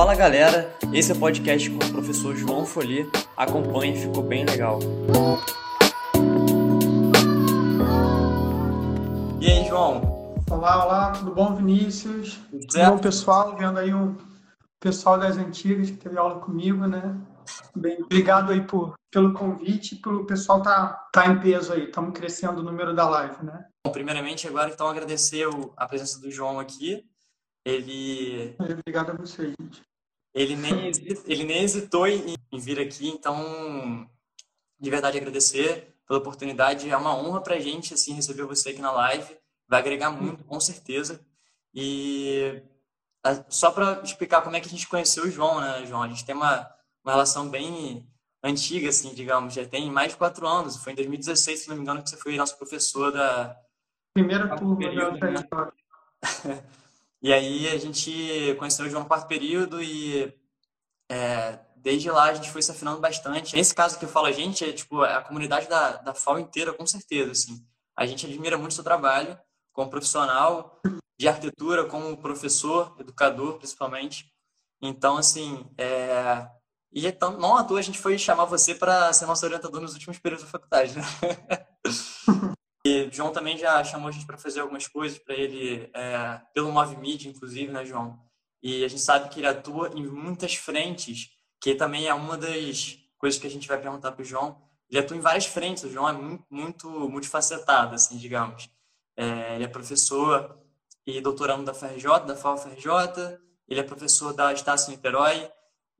Fala galera, esse é o podcast com o professor João Folie. Acompanhe, ficou bem legal. E aí, João? Olá, olá, tudo bom, Vinícius? Tudo, tudo bom, pessoal? Vendo aí o pessoal das antigas que teve aula comigo, né? Bem, obrigado aí por, pelo convite, pelo pessoal tá, tá em peso aí, estamos crescendo o número da live, né? Bom, primeiramente, agora então agradecer a presença do João aqui. Ele. Obrigado a você, gente. Ele nem, ele nem hesitou em, vir aqui, então, de verdade, agradecer pela oportunidade. É uma honra para a gente assim, receber você aqui na live. Vai agregar muito, com certeza. E só para explicar como é que a gente conheceu o João, né, João? A gente tem uma, uma relação bem antiga, assim, digamos, já tem mais de quatro anos. Foi em 2016, se não me engano, que você foi nosso professor da. Primeira turma da né? E aí a gente conheceu o João quarto período e é, desde lá a gente foi se afinando bastante. Nesse caso que eu falo a gente, é tipo a comunidade da, da FAO inteira, com certeza, assim. A gente admira muito o seu trabalho como profissional de arquitetura, como professor, educador, principalmente. Então, assim, é... e então, não à toa a gente foi chamar você para ser nosso orientador nos últimos períodos da faculdade, né? E o João também já chamou a gente para fazer algumas coisas para ele, é, pelo Move Media, inclusive, né, João? E a gente sabe que ele atua em muitas frentes, que também é uma das coisas que a gente vai perguntar para o João. Ele atua em várias frentes, o João é muito, muito multifacetado, assim, digamos. É, ele é professor e doutorando da FRJ, da FAO-FRJ, ele é professor da Estácio Niterói,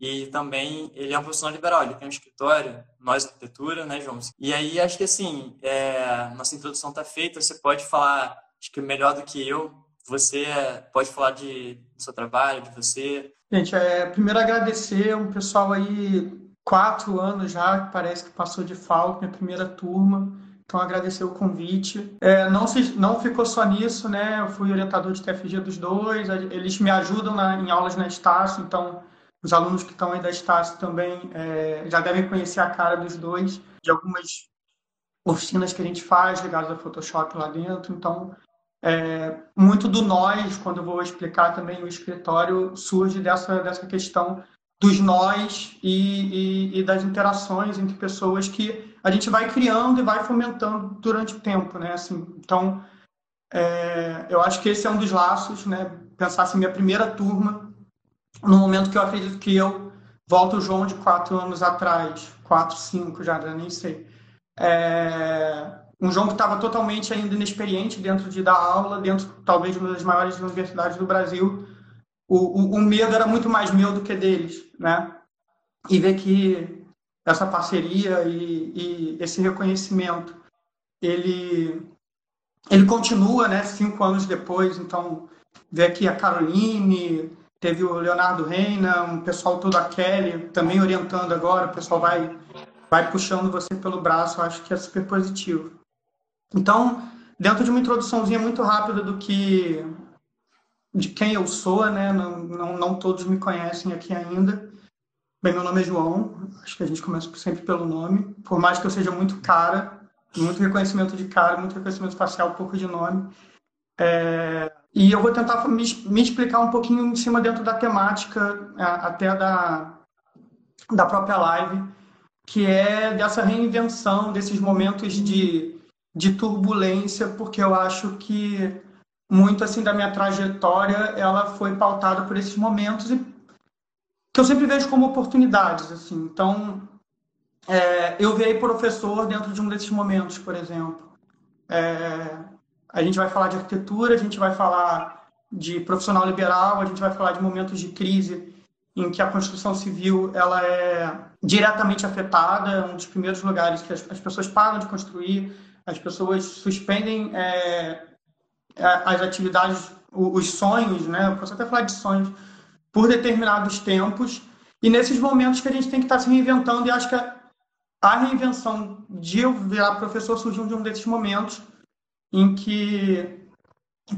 e também ele é um profissional liberal, ele tem um escritório, nós arquitetura, né, João? E aí acho que assim, é, nossa introdução está feita, você pode falar, acho que melhor do que eu, você pode falar de, do seu trabalho, de você. Gente, é, primeiro agradecer um pessoal aí, quatro anos já, parece que passou de falta, minha primeira turma. Então, agradecer o convite. É, não, se, não ficou só nisso, né? Eu fui orientador de TFG dos dois, eles me ajudam na, em aulas na Estácio, então os alunos que estão aí da Estácio também é, já devem conhecer a cara dos dois, de algumas oficinas que a gente faz ligadas ao Photoshop lá dentro. Então, é, muito do nós, quando eu vou explicar também no escritório, surge dessa, dessa questão dos nós e, e, e, das interações entre pessoas que a gente vai criando e vai fomentando durante o tempo, né? Assim, então, é, eu acho que esse é um dos laços, né? Pensar assim, minha primeira turma no momento que eu acredito que eu volto o João de quatro anos atrás, quatro, cinco já, nem sei. É, um João que estava totalmente ainda inexperiente dentro de dar aula, dentro talvez de uma das maiores universidades do Brasil. O, o, o medo era muito mais meu do que deles, né? E ver que essa parceria e, e esse reconhecimento, ele ele continua, né? Cinco anos depois, então ver aqui a Caroline, Teve o Leonardo Reina, um pessoal todo a Kelly também orientando agora, o pessoal vai, vai puxando você pelo braço, eu acho que é super positivo. Então, dentro de uma introduçãozinha muito rápida do que de quem eu sou, né? Não, não, não todos me conhecem aqui ainda. Bem, meu nome é João, acho que a gente começa sempre pelo nome. Por mais que eu seja muito cara, muito reconhecimento de cara, muito reconhecimento facial, pouco de nome. É, e eu vou tentar me, me, explicar um pouquinho em cima dentro da temática, até da, da própria live, que é dessa reinvenção, desses momentos de, de turbulência, porque eu acho que muito assim da minha trajetória ela foi pautada por esses momentos e que eu sempre vejo como oportunidades assim. Então é, eu virei professor dentro de um desses momentos por exemplo. É, a gente vai falar de arquitetura, a gente vai falar de profissional liberal, a gente vai falar de momentos de crise em que a construção civil ela é diretamente afetada, é um dos primeiros lugares que as, as pessoas param de construir, as pessoas suspendem é, é as atividades, os sonhos, né? Eu posso até falar de sonhos, por determinados tempos, e nesses momentos que a gente tem que estar se reinventando, e acho que a, a reinvenção de eu virar professor surgiu de um desses momentos, em que,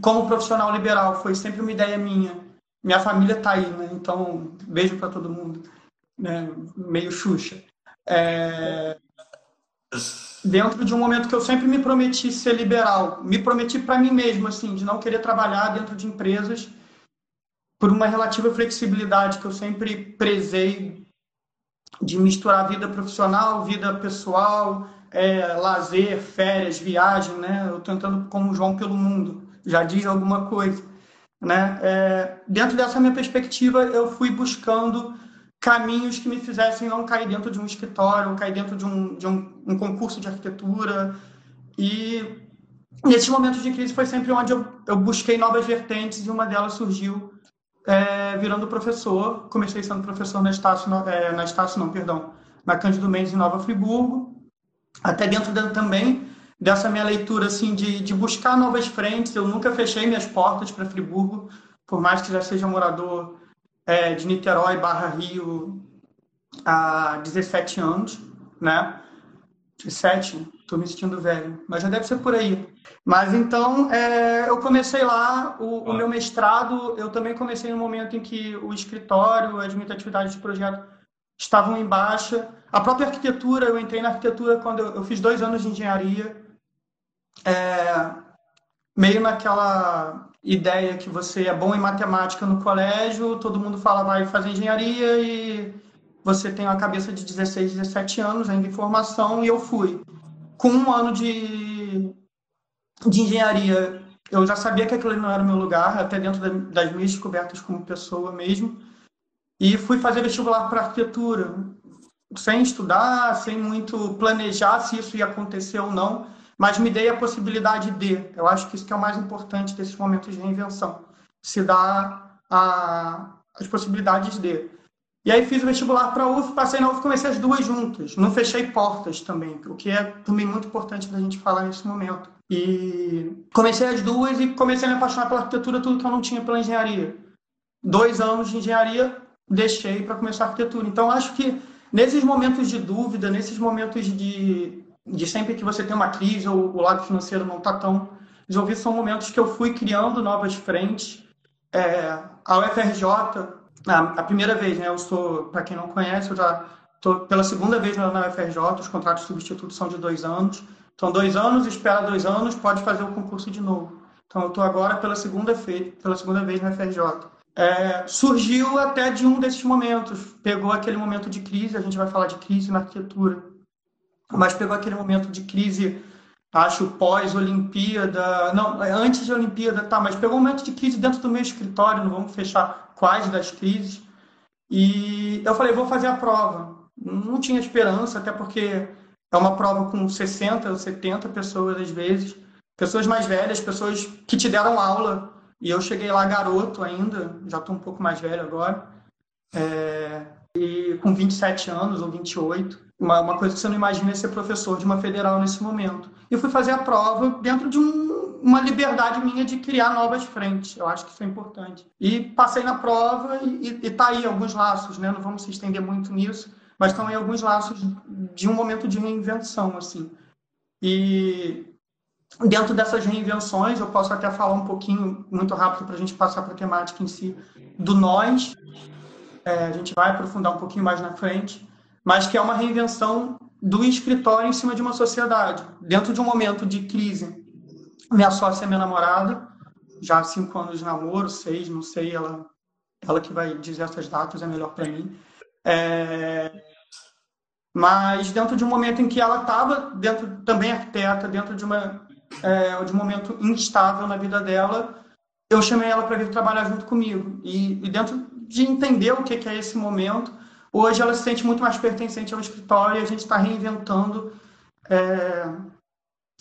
como profissional liberal, foi sempre uma ideia minha. Minha família está aí, né? Então, beijo para todo mundo. Né? Meio Xuxa. É... Dentro de um momento que eu sempre me prometi ser liberal, me prometi para mim mesmo, assim, de não querer trabalhar dentro de empresas por uma relativa flexibilidade que eu sempre prezei de misturar vida profissional, vida pessoal, é, lazer, férias, viagem, né? Eu tentando como João pelo mundo, já diz alguma coisa, né? É, dentro dessa minha perspectiva, eu fui buscando caminhos que me fizessem não cair dentro de um escritório, cair dentro de um, de um, um concurso de arquitetura. E nesses momentos de crise foi sempre onde eu, eu busquei novas vertentes e uma delas surgiu é, virando professor. Comecei sendo professor na Estácio, é, na Estácio não, perdão, na Cândido Mendes em Nova Friburgo. Até dentro de, também dessa minha leitura assim de, de buscar novas frentes, eu nunca fechei minhas portas para Friburgo, por mais que já seja morador é, de Niterói barra Rio há 17 anos, né? 17, estou me sentindo velho, mas já deve ser por aí. Mas então, é, eu comecei lá, o, o, meu mestrado, eu também comecei no momento em que o escritório, as minhas atividades de projeto estavam em baixa. A própria arquitetura, eu entrei na arquitetura quando eu, eu fiz dois anos de engenharia, é, meio naquela ideia que você é bom em matemática no colégio, todo mundo fala vai fazer engenharia e você tem uma cabeça de 16, 17 anos ainda em formação e eu fui. Com um ano de, de engenharia, eu já sabia que aquilo não era o meu lugar, até dentro das minhas descobertas como pessoa mesmo. E fui fazer vestibular para arquitetura, sem estudar, sem muito planejar se isso ia acontecer ou não mas me dei a possibilidade de. Eu acho que isso que é o mais importante desses momentos de reinvenção, se dar a, as possibilidades de. E aí fiz o vestibular para a UF, passei na UF, comecei as duas juntas. Não fechei portas também, o que é também muito importante da gente falar nesse momento. E comecei as duas e comecei a me apaixonar pela arquitetura, tudo que eu não tinha pela engenharia. Dois anos de engenharia, deixei para começar a arquitetura. Então acho que nesses momentos de dúvida, nesses momentos de de sempre que você tem uma crise ou o lado financeiro não está tão resolvido, são momentos que eu fui criando novas frentes. É, a UFRJ, a, a, primeira vez, né, eu sou, para quem não conhece, eu já estou pela segunda vez na UFRJ, os contratos substitutos são de dois anos. Então, dois anos, espera dois anos, pode fazer o concurso de novo. Então, eu estou agora pela segunda, vez, pela segunda vez na UFRJ. É, surgiu até de um desses momentos. Pegou aquele momento de crise, a gente vai falar de crise na arquitetura mas pegou aquele momento de crise, acho, pós-Olimpíada, não, antes de Olimpíada, tá, mas pegou um momento de crise dentro do meu escritório, não vamos fechar quais das crises, e eu falei, vou fazer a prova. Não tinha esperança, até porque é uma prova com 60 ou 70 pessoas às vezes, pessoas mais velhas, pessoas que te deram aula, e eu cheguei lá garoto ainda, já estou um pouco mais velho agora, é, e com 27 anos ou 28, uma, uma coisa que você não imagina é ser professor de uma federal nesse momento. E fui fazer a prova dentro de um, uma liberdade minha de criar novas frentes. Eu acho que isso é importante. E passei na prova e, está aí alguns laços, né? Não vamos se estender muito nisso, mas estão aí alguns laços de um momento de reinvenção, assim. E dentro dessas reinvenções, eu posso até falar um pouquinho, muito rápido, para a gente passar para a temática em si, do nós. É, a gente vai aprofundar um pouquinho mais na frente mas que é uma reinvenção do escritório em cima de uma sociedade. Dentro de um momento de crise, minha sócia é minha namorada, já há cinco anos de namoro, seis, não sei, ela, ela que vai dizer essas datas, é melhor para mim. É... Mas dentro de um momento em que ela estava, dentro também arquiteta, dentro de, uma, é, de momento instável na vida dela, eu chamei ela para vir trabalhar junto comigo. E, e, dentro de entender o que, que é esse momento, Hoje ela se sente muito mais pertencente ao escritório e a gente está reinventando é,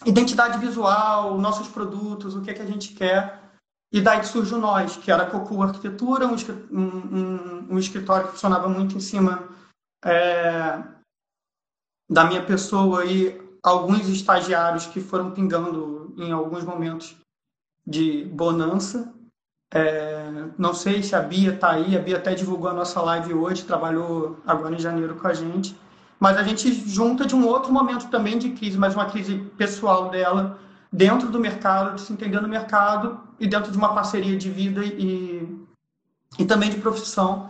identidade visual, nossos produtos, o que, que a gente quer. E daí surge o Nós, que era a Cocu Arquitetura, um, um, um, escritório que funcionava muito em cima é, da minha pessoa e alguns estagiários que foram pingando em alguns momentos de bonança. É, não sei se a Bia está aí, a Bia até divulgou a nossa live hoje, trabalhou agora em janeiro com a gente. Mas a gente junta de um outro momento também de crise, mas uma crise pessoal dela, dentro do mercado, de se entender no mercado e dentro de uma parceria de vida e, e também de profissão.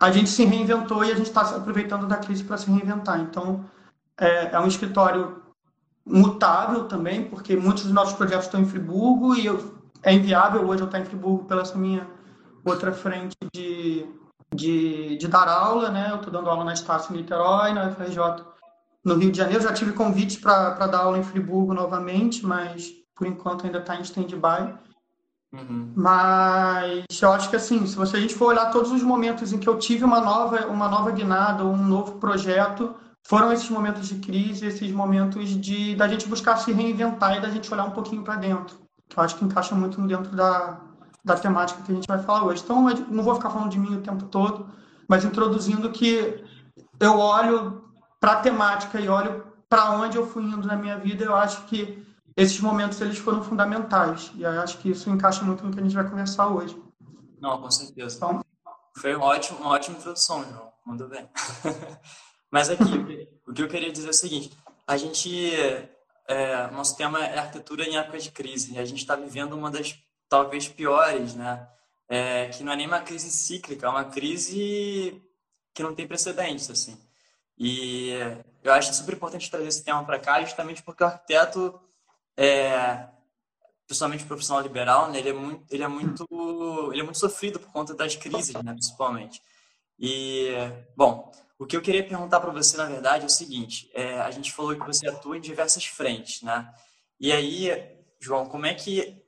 A gente se reinventou e a gente está aproveitando da crise para se reinventar. Então, é, é um escritório mutável também, porque muitos dos nossos projetos estão em Friburgo e eu é inviável hoje eu estar em Friburgo pela essa minha outra frente de, de, de dar aula, né? Eu estou dando aula na Estácio em Niterói, na UFRJ no Rio de Janeiro. Já tive convite para dar aula em Friburgo novamente, mas por enquanto ainda está em stand-by. Uhum. Mas eu acho que assim, se você, a gente for olhar todos os momentos em que eu tive uma nova, uma nova guinada, um novo projeto, foram esses momentos de crise, esses momentos de da gente buscar se reinventar e da gente olhar um pouquinho para dentro. Que eu acho que encaixa muito dentro da, da temática que a gente vai falar hoje. Então, não vou ficar falando de mim o tempo todo, mas introduzindo que eu olho para a temática e olho para onde eu fui indo na minha vida, eu acho que esses momentos eles foram fundamentais. E eu acho que isso encaixa muito no que a gente vai conversar hoje. Não, com certeza. Então, Foi uma ótima, uma ótima introdução, João. Mandou bem. Mas aqui, o que eu queria dizer é o seguinte: a gente. É, nosso tema é arquitetura em época de crise. E a gente está vivendo uma das talvez piores, né? É, que não é nem uma crise cíclica, é uma crise que não tem precedentes, assim. E eu acho super importante trazer esse tema para cá, justamente porque o arquiteto, é, principalmente profissional liberal, né, ele é muito, ele é muito, ele é muito sofrido por conta das crises, né, principalmente. E bom, o que eu queria perguntar para você, na verdade, é o seguinte: é, a gente falou que você atua em diversas frentes, né? E aí, João, como é que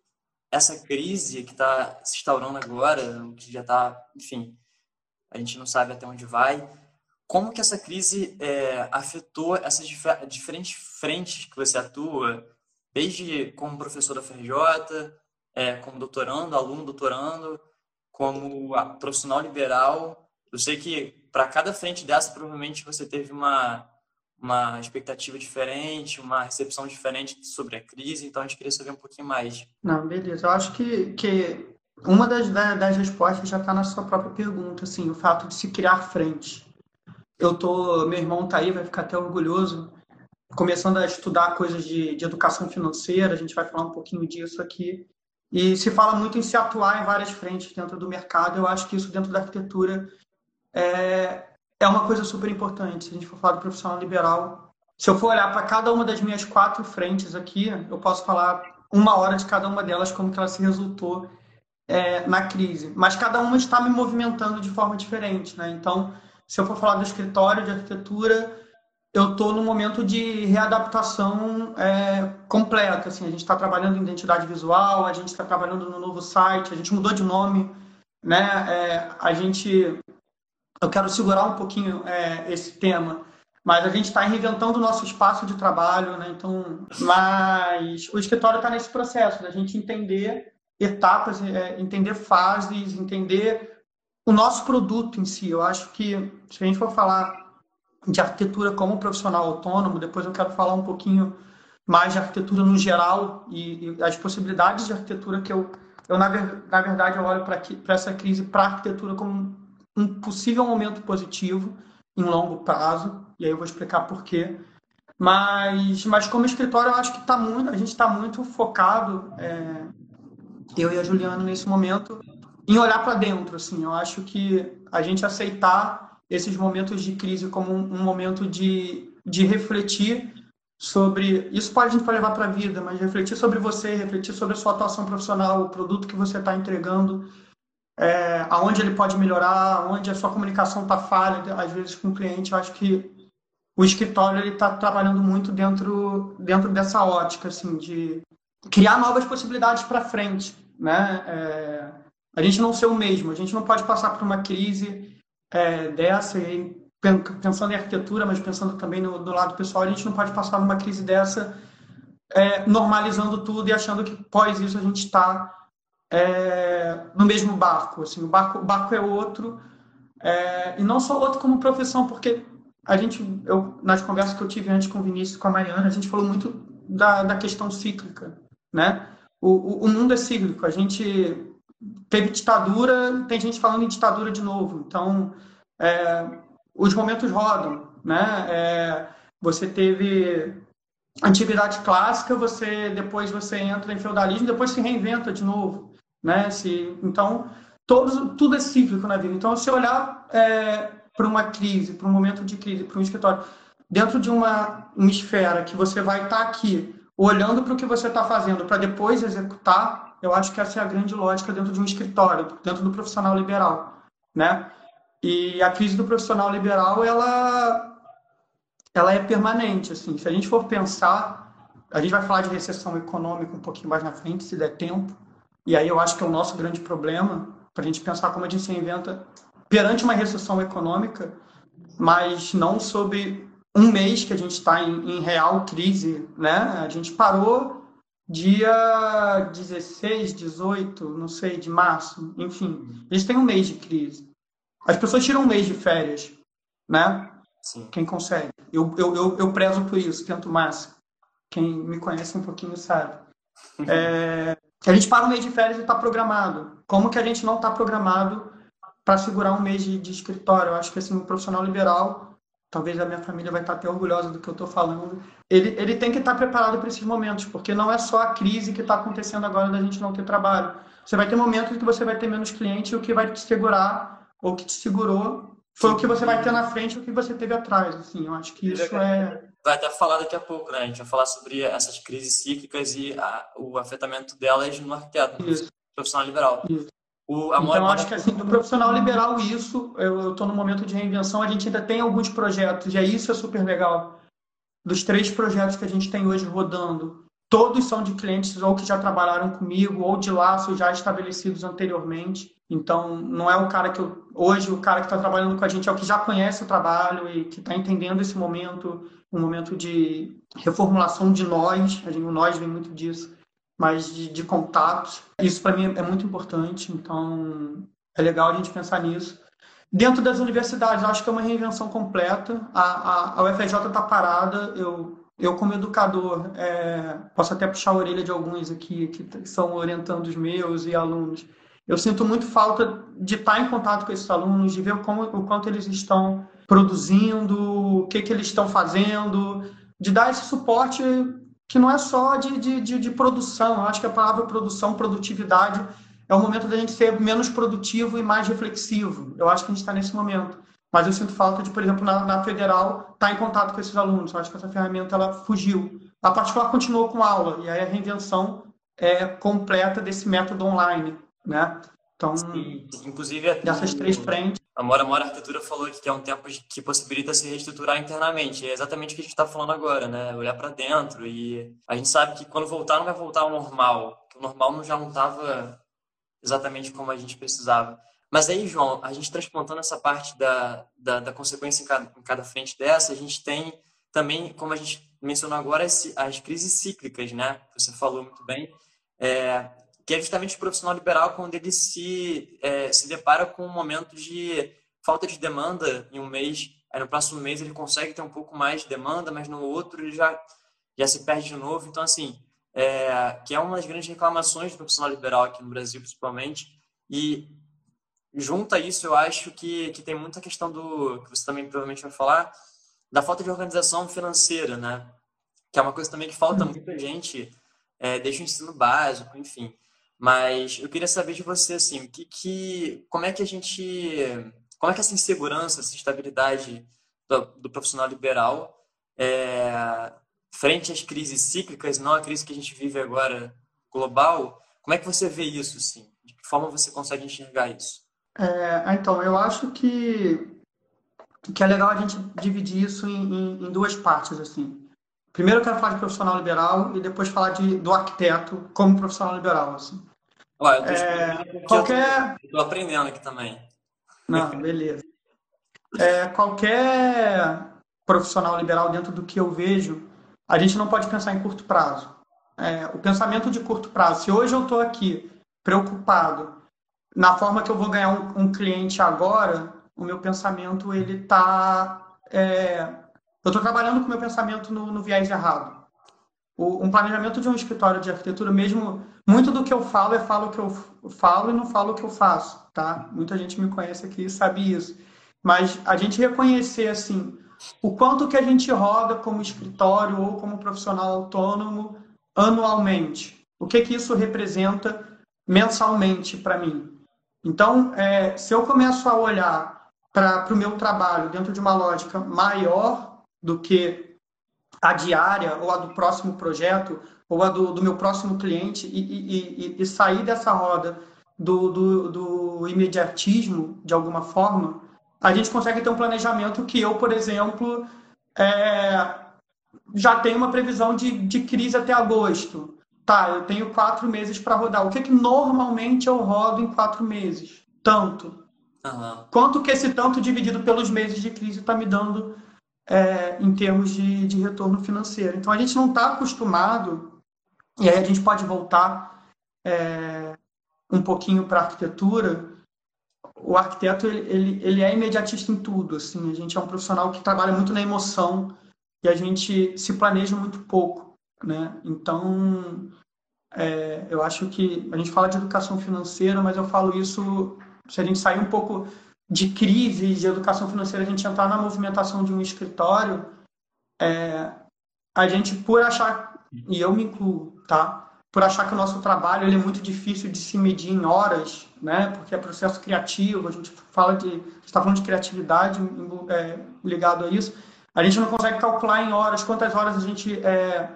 essa crise que está se instaurando agora, que já está, enfim, a gente não sabe até onde vai, como que essa crise é, afetou essas dif diferentes frentes que você atua, desde como professor da FRJ, é, como doutorando, aluno doutorando, como profissional liberal. Eu sei que para cada frente dessa, provavelmente você teve uma, uma expectativa diferente, uma recepção diferente sobre a crise, então a gente queria saber um pouquinho mais. Não, beleza. Eu acho que, que uma das, das respostas já está na sua própria pergunta, assim, o fato de se criar frente eu tô, meu irmão tá aí, vai ficar até orgulhoso, começando a estudar coisas de, de educação financeira, a gente vai falar um pouquinho disso aqui. E se fala muito em se atuar em várias frentes dentro do mercado, eu acho que isso dentro da arquitetura é, é uma coisa super importante. Se a gente for falar do profissional liberal, se eu for olhar para cada uma das minhas quatro frentes aqui, eu posso falar uma hora de cada uma delas, como que ela se resultou é, na crise. Mas cada uma está me movimentando de forma diferente, né? Então, se eu for falar do escritório de arquitetura, eu estou no momento de readaptação é, completa. Assim, a gente está trabalhando em identidade visual, a gente está trabalhando no novo site, a gente mudou de nome, né? É, a gente, eu quero segurar um pouquinho é, esse tema, mas a gente está reinventando o nosso espaço de trabalho, né? Então, mas o escritório está nesse processo da gente entender etapas, é, entender fases, entender o nosso produto em si. Eu acho que, se a gente for falar de arquitetura como profissional autônomo, depois eu quero falar um pouquinho mais de arquitetura no geral e, e as possibilidades de arquitetura que eu, eu na, na verdade, eu olho para essa crise, para arquitetura como um possível momento positivo em longo prazo, e aí eu vou explicar por quê. Mas, mas como escritório, eu acho que tá muito, a gente está muito focado, é, eu e a Juliana, nesse momento, em olhar para dentro, assim, eu acho que a gente aceitar esses momentos de crise como um, um momento de, de refletir sobre isso pode a gente pode levar para a vida, mas refletir sobre você, refletir sobre a sua atuação profissional, o produto que você está entregando, é, aonde ele pode melhorar, aonde a sua comunicação está falha, às vezes com o cliente. Eu acho que o escritório está trabalhando muito dentro dentro dessa ótica, assim, de criar novas possibilidades para frente, né? É, a gente não ser o mesmo. A gente não pode passar por uma crise é, dessa, e, pensando em arquitetura, mas pensando também no, do lado pessoal, a gente não pode passar por uma crise dessa é, normalizando tudo e achando que pós isso a gente está é, no mesmo barco. Assim, o barco, o barco é outro, é, e não só outro como profissão, porque a gente, eu, nas conversas que eu tive antes com o Vinícius com a Mariana, a gente falou muito da, da questão cíclica, né? O, o, o mundo é cíclico, a gente teve ditadura, tem gente falando em ditadura de novo. Então, é, os momentos rodam, né? É, você teve antiguidade clássica, você depois você entra em feudalismo, depois se reinventa de novo, né? Se, então, todos, tudo é cíclico na vida. Então, se olhar é, para uma crise, para um momento de crise, para um escritório, dentro de uma, uma esfera que você vai estar tá aqui, olhando para o que você está fazendo, para depois executar, Eu acho que essa é a grande lógica dentro de um escritório, dentro do profissional liberal, né? E a crise do profissional liberal, ela, ela é permanente, assim. Se a gente for pensar, a gente vai falar de recessão econômica um pouquinho mais na frente, se der tempo. E aí eu acho que é o nosso grande problema, para a gente pensar como a gente se inventa perante uma recessão econômica, mas não sobre um mês que a gente está em, em, real crise, né? A gente parou dia 16, 18, não sei, de março, enfim. A gente tem um mês de crise. As pessoas tiram um mês de férias, né? Sim. Quem consegue. Eu, eu, eu, eu prezo por isso, tento mais. Quem me conhece um pouquinho sabe. É, a gente para um mês de férias e está programado. Como que a gente não está programado para segurar um mês de, de, escritório? Eu acho que assim, um profissional liberal, talvez a minha família vai estar tá até orgulhosa do que eu estou falando, ele, ele tem que estar tá preparado para esses momentos, porque não é só a crise que está acontecendo agora da gente não ter trabalho. Você vai ter momentos que você vai ter menos cliente e o que vai te segurar ou que te segurou foi o que você vai ter na frente e o que você teve atrás. Assim, eu acho que isso é. Vai até falar daqui a pouco, né? A gente vai falar sobre essas crises cíclicas e a, o afetamento delas no arquiteto, no profissional liberal. Isso. O, então, eu acho que assim, do profissional liberal, isso, eu estou no momento de reinvenção, a gente ainda tem alguns projetos, e aí isso é super legal. Dos três projetos que a gente tem hoje rodando, todos são de clientes ou que já trabalharam comigo, ou de laços já estabelecidos anteriormente. Então, não é o cara que eu, hoje o cara que está trabalhando com a gente é o que já conhece o trabalho e que está entendendo esse momento, um momento de reformulação de nós, a gente, o nós vem muito disso, mas de, de contatos. Isso para mim é muito importante, então é legal a gente pensar nisso. Dentro das universidades, acho que é uma reinvenção completa. A, a, a UFRJ está parada. Eu, eu como educador, é, posso até puxar a orelha de alguns aqui que são orientandos meus e alunos eu sinto muito falta de estar em contato com esses alunos, de ver como, o quanto eles estão produzindo, o que, que eles estão fazendo, de dar esse suporte que não é só de, de, de, de produção. Eu acho que a palavra produção, produtividade, é o momento da gente ser menos produtivo e mais reflexivo. Eu acho que a gente está nesse momento. Mas eu sinto falta de, por exemplo, na, na federal, estar em contato com esses alunos. Eu acho que essa ferramenta ela fugiu. A particular continuou com aula, e aí a reinvenção é completa desse método online né? Então, Sim, inclusive dessas três frentes. A Mora Mora Arquitetura falou que é um tempo que possibilita se reestruturar internamente. É exatamente o que a gente está falando agora, né? Olhar para dentro e a gente sabe que quando voltar não vai voltar ao normal, que o normal já não estava exatamente como a gente precisava. Mas aí, João, a gente transplantando essa parte da, da, da consequência em cada, em cada, frente dessa, a gente tem também, como a gente mencionou agora, as crises cíclicas, né? Você falou muito bem. É, que é justamente o profissional liberal quando ele se, é, se depara com um momento de falta de demanda em um mês, aí no próximo mês ele consegue ter um pouco mais de demanda, mas no outro ele já, já se perde de novo. Então, assim, é, que é uma das grandes reclamações do profissional liberal aqui no Brasil, principalmente, e junto a isso, eu acho que, que tem muita questão do, que você também provavelmente vai falar, da falta de organização financeira, né? Que é uma coisa também que falta muita gente, é, desde o ensino básico, enfim. Mas eu queria saber de você, assim, que, que, como é que a gente, como é que essa insegurança, essa instabilidade do, do profissional liberal é, frente às crises cíclicas, não a crise que a gente vive agora global, como é que você vê isso, assim? De que forma você consegue enxergar isso? É, então, eu acho que, que é legal a gente dividir isso em, em, em duas partes, assim. Primeiro eu quero falar de profissional liberal e depois falar de, do arquiteto como profissional liberal. Assim. Olha, eu tô, é, qualquer... eu tô, aprendendo aqui também. Não, beleza. É, qualquer profissional liberal dentro do que eu vejo, a gente não pode pensar em curto prazo. É, o pensamento de curto prazo, se hoje eu estou aqui preocupado na forma que eu vou ganhar um, um cliente agora, o meu pensamento ele está é, eu estou trabalhando com o meu pensamento no, no viés errado. O, um planejamento de um escritório de arquitetura, mesmo muito do que eu falo é falo o que eu falo e não falo o que eu faço, tá? Muita gente me conhece aqui e sabe isso. Mas a gente reconhecer assim o quanto que a gente roda como escritório ou como profissional autônomo anualmente. O que que isso representa mensalmente para mim? Então, é, se eu começo a olhar para o meu trabalho dentro de uma lógica maior do que a diária ou a do próximo projeto, ou a do, do meu próximo cliente e, e, e, e sair dessa roda do, do, do, imediatismo, de alguma forma, a gente consegue ter um planejamento que eu, por exemplo, é, já tenho uma previsão de, de crise até agosto. Tá, eu tenho quatro meses para rodar. O que, que normalmente eu rodo em quatro meses? Tanto. Uhum. Quanto que esse tanto dividido pelos meses de crise está me dando é, em termos de, de retorno financeiro? Então a gente não está acostumado, e aí a gente pode voltar é, um pouquinho para a arquitetura. O arquiteto ele, ele, ele é imediatista em tudo. Assim, a gente é um profissional que trabalha muito na emoção e a gente se planeja muito pouco. Né? Então, é, eu acho que a gente fala de educação financeira, mas eu falo isso se a gente sair um pouco de crise de educação financeira, a gente entrar na movimentação de um escritório, é, a gente, por achar, e eu me incluo, tá? Por achar que o nosso trabalho ele é muito difícil de se medir em horas, né? Porque é processo criativo, a gente fala de, está falando de criatividade é, ligado a isso. A gente não consegue calcular em horas quantas horas a gente é,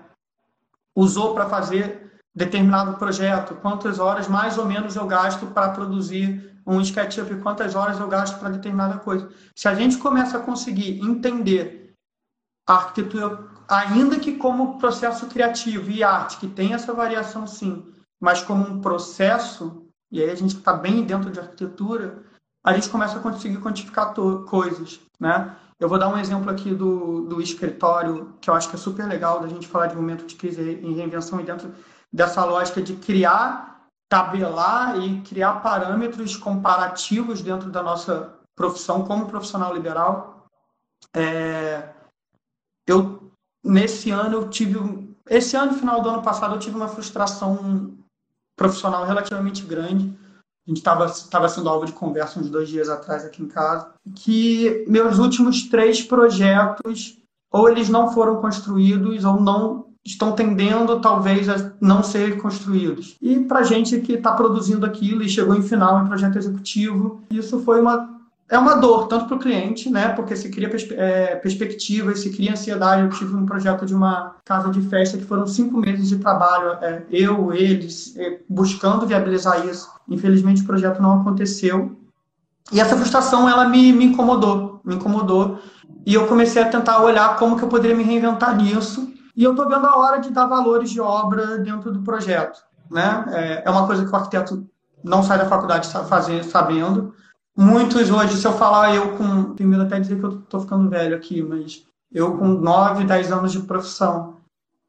usou para fazer determinado projeto, quantas horas mais ou menos eu gasto para produzir um SketchUp, quantas horas eu gasto para determinada coisa. Se a gente começa a conseguir entender a arquitetura, ainda que como processo criativo e arte, que tem essa variação sim, mas como um processo, e aí a gente está bem dentro de arquitetura, a gente começa a conseguir quantificar coisas, né? Eu vou dar um exemplo aqui do, do escritório, que eu acho que é super legal da gente falar de momento de crise e reinvenção e dentro dessa lógica de criar, tabelar e criar parâmetros comparativos dentro da nossa profissão como profissional liberal. É, eu nesse ano eu tive esse ano final do ano passado eu tive uma frustração profissional relativamente grande a gente estava sendo alvo de conversa uns dois dias atrás aqui em casa, que meus últimos três projetos, ou eles não foram construídos, ou não estão tendendo, talvez, a não ser construídos. E para gente que está produzindo aquilo e chegou em final em projeto executivo, isso foi uma é uma dor, tanto para o cliente, né, porque se cria perspe é, perspectivas, se cria ansiedade. Eu tive um projeto de uma casa de festa que foram cinco meses de trabalho, é, eu, eles, é, buscando viabilizar isso. Infelizmente, o projeto não aconteceu. E essa frustração, ela me, me incomodou, me incomodou. E eu comecei a tentar olhar como que eu poderia me reinventar nisso. E eu estou vendo a hora de dar valores de obra dentro do projeto. Né? É, é uma coisa que o arquiteto não sai da faculdade fazendo, sabendo muitos hoje, se eu falar eu com. Medo até dizer que eu estou ficando velho aqui, mas eu com 9, 10 anos de profissão.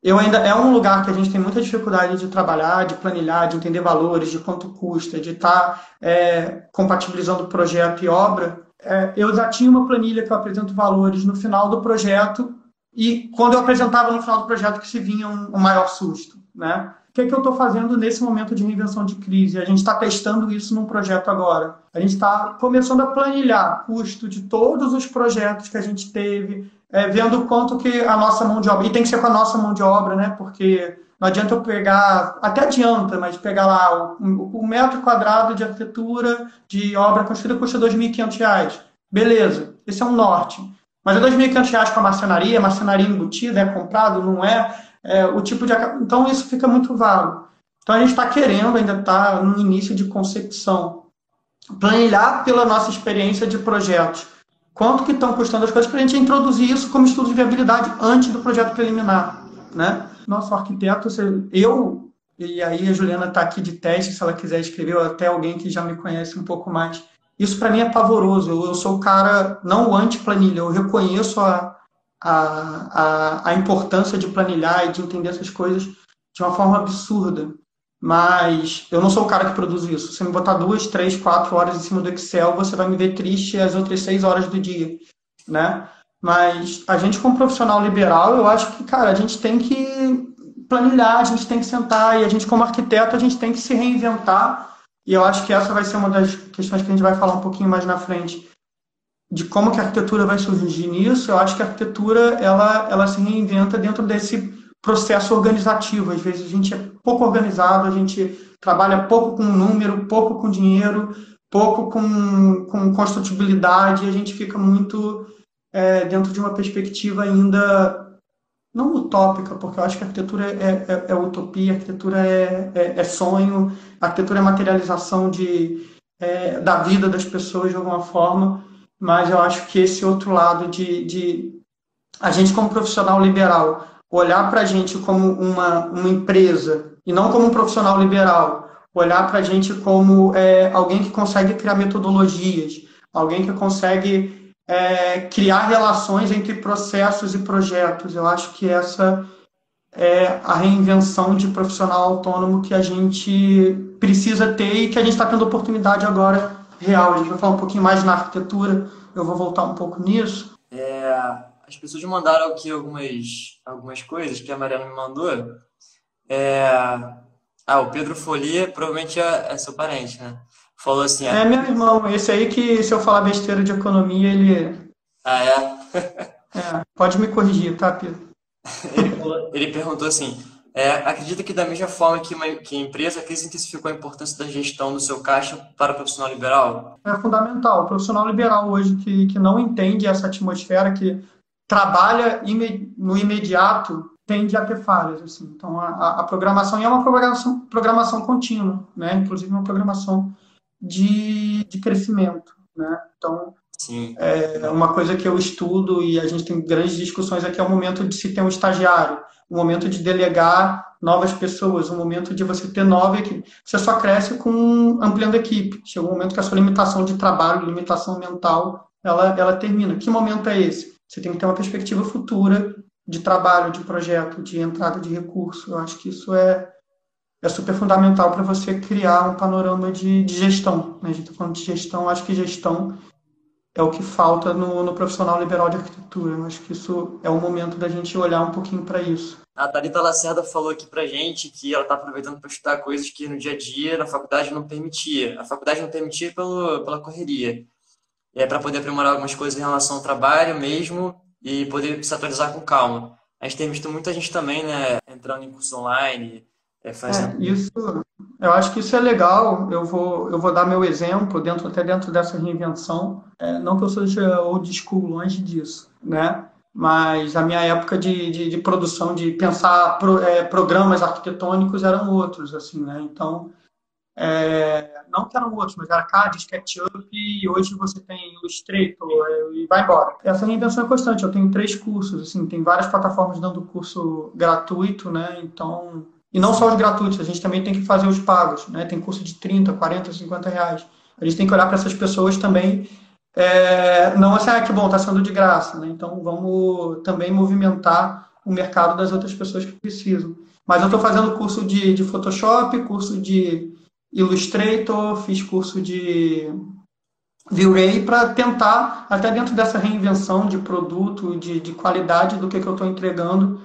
Eu ainda é um lugar que a gente tem muita dificuldade de trabalhar, de planilhar, de entender valores, de quanto custa, de estar tá, é, compatibilizando projeto e obra. É, eu já tinha uma planilha que eu apresento valores no final do projeto e quando eu apresentava no final do projeto que se vinha um, um maior susto, né? O que, é que eu estou fazendo nesse momento de reinvenção de crise? A gente está testando isso num projeto agora. A gente está começando a planilhar custo de todos os projetos que a gente teve, é, vendo quanto que a nossa mão de obra, e tem que ser com a nossa mão de obra, né? Porque não adianta eu pegar, até adianta, mas pegar lá o, metro quadrado de arquitetura de obra construída custa R$ 2.500. Beleza, esse é um norte. Mas é R$ 2.500 com a marcenaria, marcenaria embutida, é comprado, não é? é, o tipo de. Então, isso fica muito vago. Então, a gente está querendo, ainda está no início de concepção, planilhar pela nossa experiência de projetos. Quanto que estão custando as coisas para a gente introduzir isso como estudo de viabilidade antes do projeto preliminar, né? Nosso arquiteto, eu, e aí a Juliana está aqui de teste, se ela quiser escrever, ou até alguém que já me conhece um pouco mais. Isso para mim é pavoroso. Eu, sou o cara, não o anti-planilha, eu reconheço a, a, a, a importância de planilhar e de entender essas coisas de uma forma absurda. Mas eu não sou o cara que produz isso. Se me botar duas, três, quatro horas em cima do Excel, você vai me ver triste as outras seis horas do dia, né? Mas a gente, como profissional liberal, eu acho que, cara, a gente tem que planilhar, a gente tem que sentar, e a gente, como arquiteto, a gente tem que se reinventar. E eu acho que essa vai ser uma das questões que a gente vai falar um pouquinho mais na frente de como que a arquitetura vai surgir nisso, eu acho que a arquitetura ela, ela se reinventa dentro desse processo organizativo. Às vezes a gente é pouco organizado, a gente trabalha pouco com número, pouco com dinheiro, pouco com, com construtibilidade, a gente fica muito é, dentro de uma perspectiva ainda não utópica, porque eu acho que a arquitetura é, é, é utopia, a arquitetura é, é, é, sonho, a arquitetura é materialização de, é, da vida das pessoas de alguma forma, mas eu acho que esse outro lado de, de a gente como profissional liberal olhar para a gente como uma, uma empresa e não como um profissional liberal, olhar para a gente como é, alguém que consegue criar metodologias, alguém que consegue é, criar relações entre processos e projetos. Eu acho que essa é a reinvenção de profissional autônomo que a gente precisa ter e que a gente está tendo oportunidade agora real. A gente vai falar um pouquinho mais na arquitetura, eu vou voltar um pouco nisso. É, as pessoas mandaram aqui algumas, algumas coisas que a Mariana me mandou. É, ah, o Pedro Folia provavelmente é, é seu parente, né? Falou assim. É, meu irmão, esse aí que se eu falar besteira de economia, ele. Ah, é? é pode me corrigir, tá, Pedro? ele, ele perguntou assim: é, acredita que da mesma forma que, uma, que a empresa, a crise intensificou a importância da gestão do seu caixa para o profissional liberal? É fundamental. O profissional liberal hoje que, que não entende essa atmosfera, que trabalha no imediato, tende a ter falhas. Assim. Então, a, a programação é uma programação, programação contínua, né? inclusive uma programação de, de crescimento. Né? Então, Sim. é uma coisa que eu estudo e a gente tem grandes discussões aqui é o momento de se ter um estagiário, o momento de delegar novas pessoas, o momento de você ter nova equipe. Você só cresce com ampliando a equipe. Chega um momento que a sua limitação de trabalho, limitação mental, ela, ela termina. Que momento é esse? Você tem que ter uma perspectiva futura de trabalho, de projeto, de entrada de recurso. Eu acho que isso é, é super fundamental para você criar um panorama de, de gestão. Né? A gente está falando de gestão, acho que gestão é o que falta no, no, profissional liberal de arquitetura. Eu acho que isso é o momento da gente olhar um pouquinho para isso. A Thalita Lacerda falou aqui para gente que ela está aproveitando para estudar coisas que no dia a dia na faculdade não permitia. A faculdade não permitia pelo, pela correria. É para poder aprimorar algumas coisas em relação ao trabalho mesmo e poder se atualizar com calma. A gente tem visto muita gente também, né, entrando em curso online, é, fazendo... É, isso, eu acho que isso é legal. Eu vou, eu vou dar meu exemplo dentro até dentro dessa reinvenção. É, não que eu seja old school, longe disso, né? Mas a minha época de, de, de produção, de pensar pro, é, programas arquitetônicos eram outros, assim, né? Então, é, não que eram outros, mas era CAD, SketchUp, e hoje você tem Illustrator e vai embora. Essa reinvenção é constante. Eu tenho três cursos, assim, tem várias plataformas dando curso gratuito, né? Então, e não só os gratuitos, a gente também tem que fazer os pagos, né? Tem curso de 30, 40, 50 reais. A gente tem que olhar para essas pessoas também, é, não assim, ah, que bom, está sendo de graça, né? Então, vamos também movimentar o mercado das outras pessoas que precisam. Mas eu estou fazendo curso de, de Photoshop, curso de Illustrator, fiz curso de V-Ray para tentar, até dentro dessa reinvenção de produto, de, de qualidade do que, que eu estou entregando,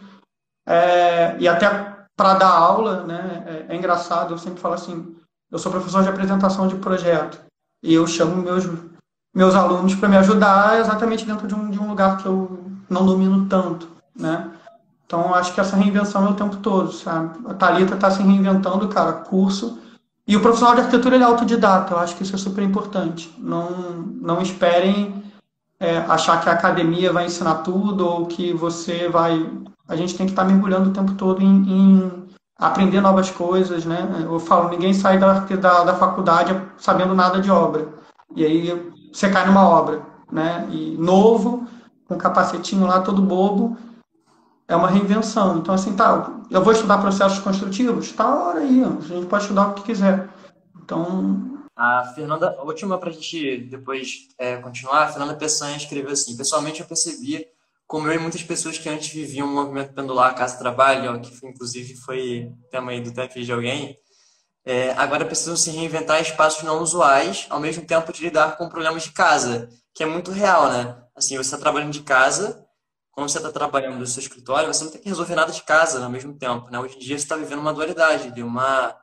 é, e até para dar aula, né? É, é, engraçado, eu sempre falo assim, eu sou professor de apresentação de projeto, e eu chamo meus, meus alunos para me ajudar exatamente dentro de um, de um lugar que eu não domino tanto, né? Então, acho que essa reinvenção é o tempo todo, sabe? A Thalita está se reinventando, cara, curso e o profissional de arquitetura ele é autodidata, eu acho que isso é super importante. Não, não esperem é, achar que a academia vai ensinar tudo ou que você vai. A gente tem que estar mergulhando o tempo todo em, em aprender novas coisas, né? Eu falo, ninguém sai da, da, da faculdade sabendo nada de obra. E aí você cai numa obra, né? E novo, com capacetinho lá todo bobo, é uma reinvenção. Então, assim, tá, eu vou estudar processos construtivos? Tá hora aí, a gente pode estudar o que quiser. Então. A Fernanda, a última para a gente depois é, continuar, a Fernanda Peçanha escreveu assim: Pessoalmente, eu percebi, como eu e muitas pessoas que antes viviam um movimento pendular casa-trabalho, que foi, inclusive foi tema aí do TF de alguém, é, agora precisam se reinventar espaços não usuais, ao mesmo tempo de lidar com problemas de casa, que é muito real, né? Assim, você está trabalhando de casa, quando você está trabalhando no seu escritório, você não tem que resolver nada de casa ao mesmo tempo, né? Hoje em dia você está vivendo uma dualidade, de uma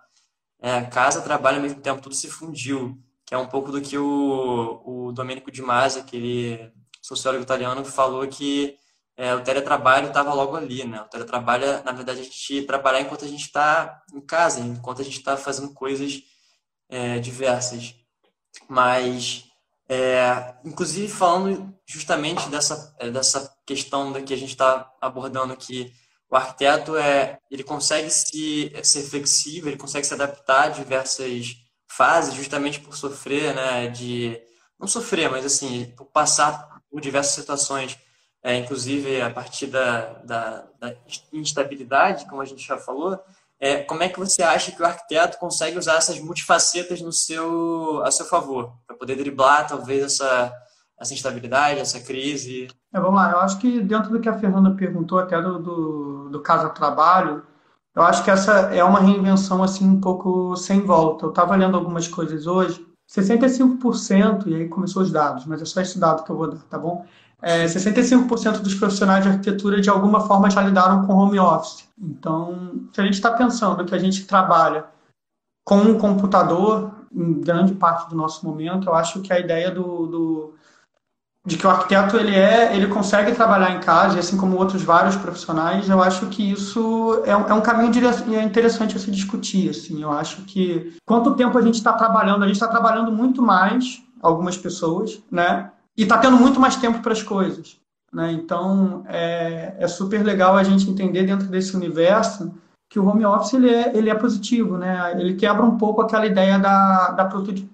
é, casa, trabalho ao mesmo tempo, tudo se fundiu, que é um pouco do que o, o Domenico Di Masi, aquele sociólogo italiano, falou que é, o teletrabalho estava logo ali, né? O teletrabalho, na verdade, a gente trabalhar enquanto a gente está em casa, enquanto a gente está fazendo coisas é, diversas. Mas É, inclusive falando justamente dessa, é, dessa questão da que a gente está abordando aqui, o arquiteto é, ele consegue se, ser flexível, ele consegue se adaptar a diversas fases, justamente por sofrer, né, de não sofrer, mas assim, por passar por diversas situações, é, inclusive a partir da, da, da, instabilidade, como a gente já falou. É, como é que você acha que o arquiteto consegue usar essas multifacetas no seu, a seu favor, para poder driblar talvez essa, essa instabilidade, essa crise? É, vamos lá, eu acho que dentro do que a Fernanda perguntou, até do, do, do caso trabalho, eu acho que essa é uma reinvenção assim um pouco sem volta. Eu estava lendo algumas coisas hoje, 65%, e aí começou os dados, mas é só esse dado que eu vou dar, tá bom? É, 65% dos profissionais de arquitetura de alguma forma já lidaram com home office. Então, se a gente está pensando que a gente trabalha com um computador em grande parte do nosso momento, eu acho que a ideia do, do de que o arquiteto ele é, ele consegue trabalhar em casa, assim como outros vários profissionais, eu acho que isso é um, é um caminho é interessante a se discutir. Assim, eu acho que quanto tempo a gente está trabalhando, a gente está trabalhando muito mais, algumas pessoas, né? E está tendo muito mais tempo para as coisas. Né? Então é, é super legal a gente entender dentro desse universo que o home office ele é, ele é positivo, né? Ele quebra um pouco aquela ideia da,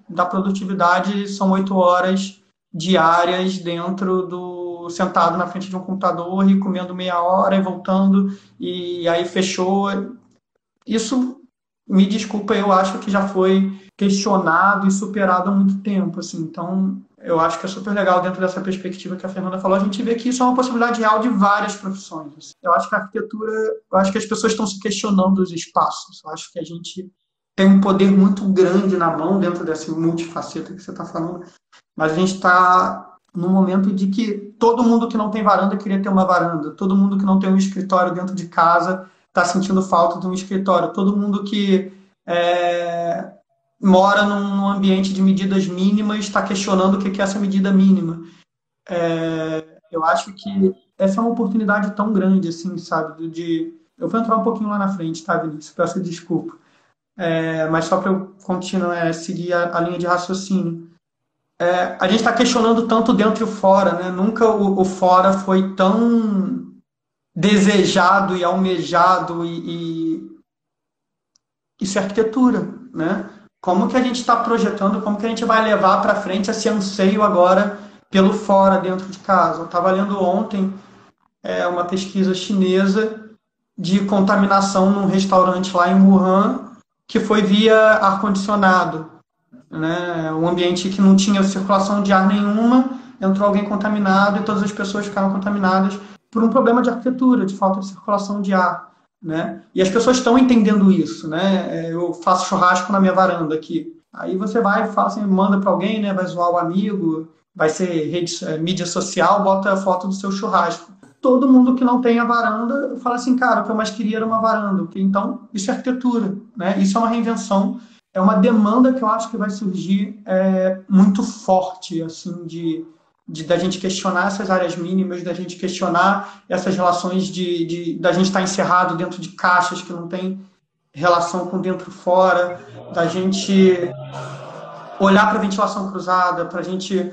da produtividade, são oito horas diárias dentro do sentado na frente de um computador e comendo meia hora e voltando e aí fechou. Isso me desculpa, eu acho que já foi questionado e superado há muito tempo, assim. Então, eu acho que é super legal dentro dessa perspectiva que a Fernanda falou, a gente vê que isso é uma possibilidade real de várias profissões. Assim. Eu acho que a arquitetura, eu acho que as pessoas estão se questionando os espaços. Eu acho que a gente tem um poder muito grande na mão dentro dessa multifaceta que você está falando, mas a gente está no momento de que todo mundo que não tem varanda queria ter uma varanda, todo mundo que não tem um escritório dentro de casa está sentindo falta de um escritório, todo mundo que é, mora num ambiente de medidas mínimas está questionando o que é essa medida mínima. É, eu acho que essa é uma oportunidade tão grande, assim, sabe, de... Eu vou entrar um pouquinho lá na frente, tá, Vinícius? Peço desculpa. É, mas só para eu continuar, é, seguir a, a, linha de raciocínio. É, a gente está questionando tanto dentro e fora, né? Nunca o, o, fora foi tão desejado e almejado e, e... isso é arquitetura, né? Como que a gente está projetando, como que a gente vai levar para frente esse anseio agora pelo fora dentro de casa? Eu estava lendo ontem é, uma pesquisa chinesa de contaminação num restaurante lá em Wuhan que foi via ar-condicionado. Né? Um ambiente que não tinha circulação de ar nenhuma, entrou alguém contaminado e todas as pessoas ficaram contaminadas por um problema de arquitetura, de falta de circulação de ar. Né? E as pessoas estão entendendo isso. Né? É, eu faço churrasco na minha varanda aqui. Aí você vai, fala assim, manda para alguém, né? vai zoar o amigo, vai ser rede, é, mídia social, bota a foto do seu churrasco todo mundo que não tem a varanda fala assim, cara, o que eu mais queria era uma varanda. Então, isso é arquitetura, né? Isso é uma reinvenção, é uma demanda que eu acho que vai surgir é, muito forte, assim, de, de da gente questionar essas áreas mínimas, da gente questionar essas relações de, de da gente estar tá encerrado dentro de caixas que não tem relação com dentro fora, da gente olhar para a ventilação cruzada, para a gente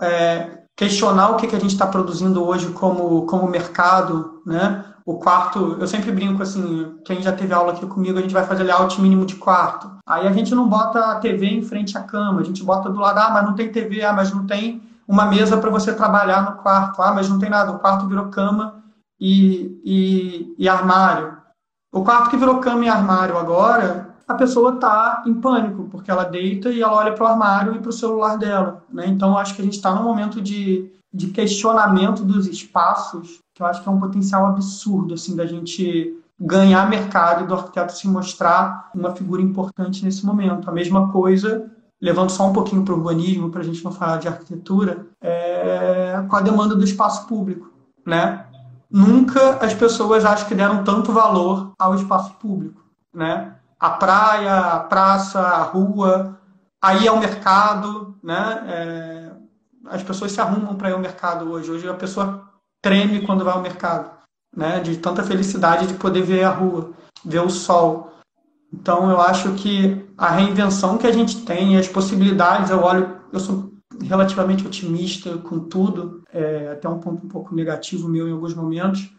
é, questionar o que, que a gente está produzindo hoje como, como mercado, né? O quarto, eu sempre brinco assim, quem já teve aula aqui comigo, a gente vai fazer layout mínimo de quarto. Aí a gente não bota a TV em frente à cama, a gente bota do lado, ah, mas não tem TV, ah, mas não tem uma mesa para você trabalhar no quarto, ah, mas não tem nada, o quarto virou cama e, e, e armário. O quarto que virou cama e armário agora, a pessoa está em pânico, porque ela deita e ela olha para o armário e para o celular dela. Né? Então, acho que a gente está num momento de, de questionamento dos espaços, que eu acho que é um potencial absurdo assim da gente ganhar mercado e do arquiteto se mostrar uma figura importante nesse momento. A mesma coisa, levando só um pouquinho para o urbanismo, para a gente não falar de arquitetura, é com a demanda do espaço público. Né? Nunca as pessoas acho que deram tanto valor ao espaço público. Né? a praia, a praça, a rua, aí é o mercado, né? É, as pessoas se arrumam para ir ao mercado hoje. Hoje a pessoa treme quando vai ao mercado, né? De tanta felicidade de poder ver a rua, ver o sol. Então eu acho que a reinvenção que a gente tem, as possibilidades, eu olho, eu sou relativamente otimista com tudo, é, até um ponto um pouco negativo meu em alguns momentos,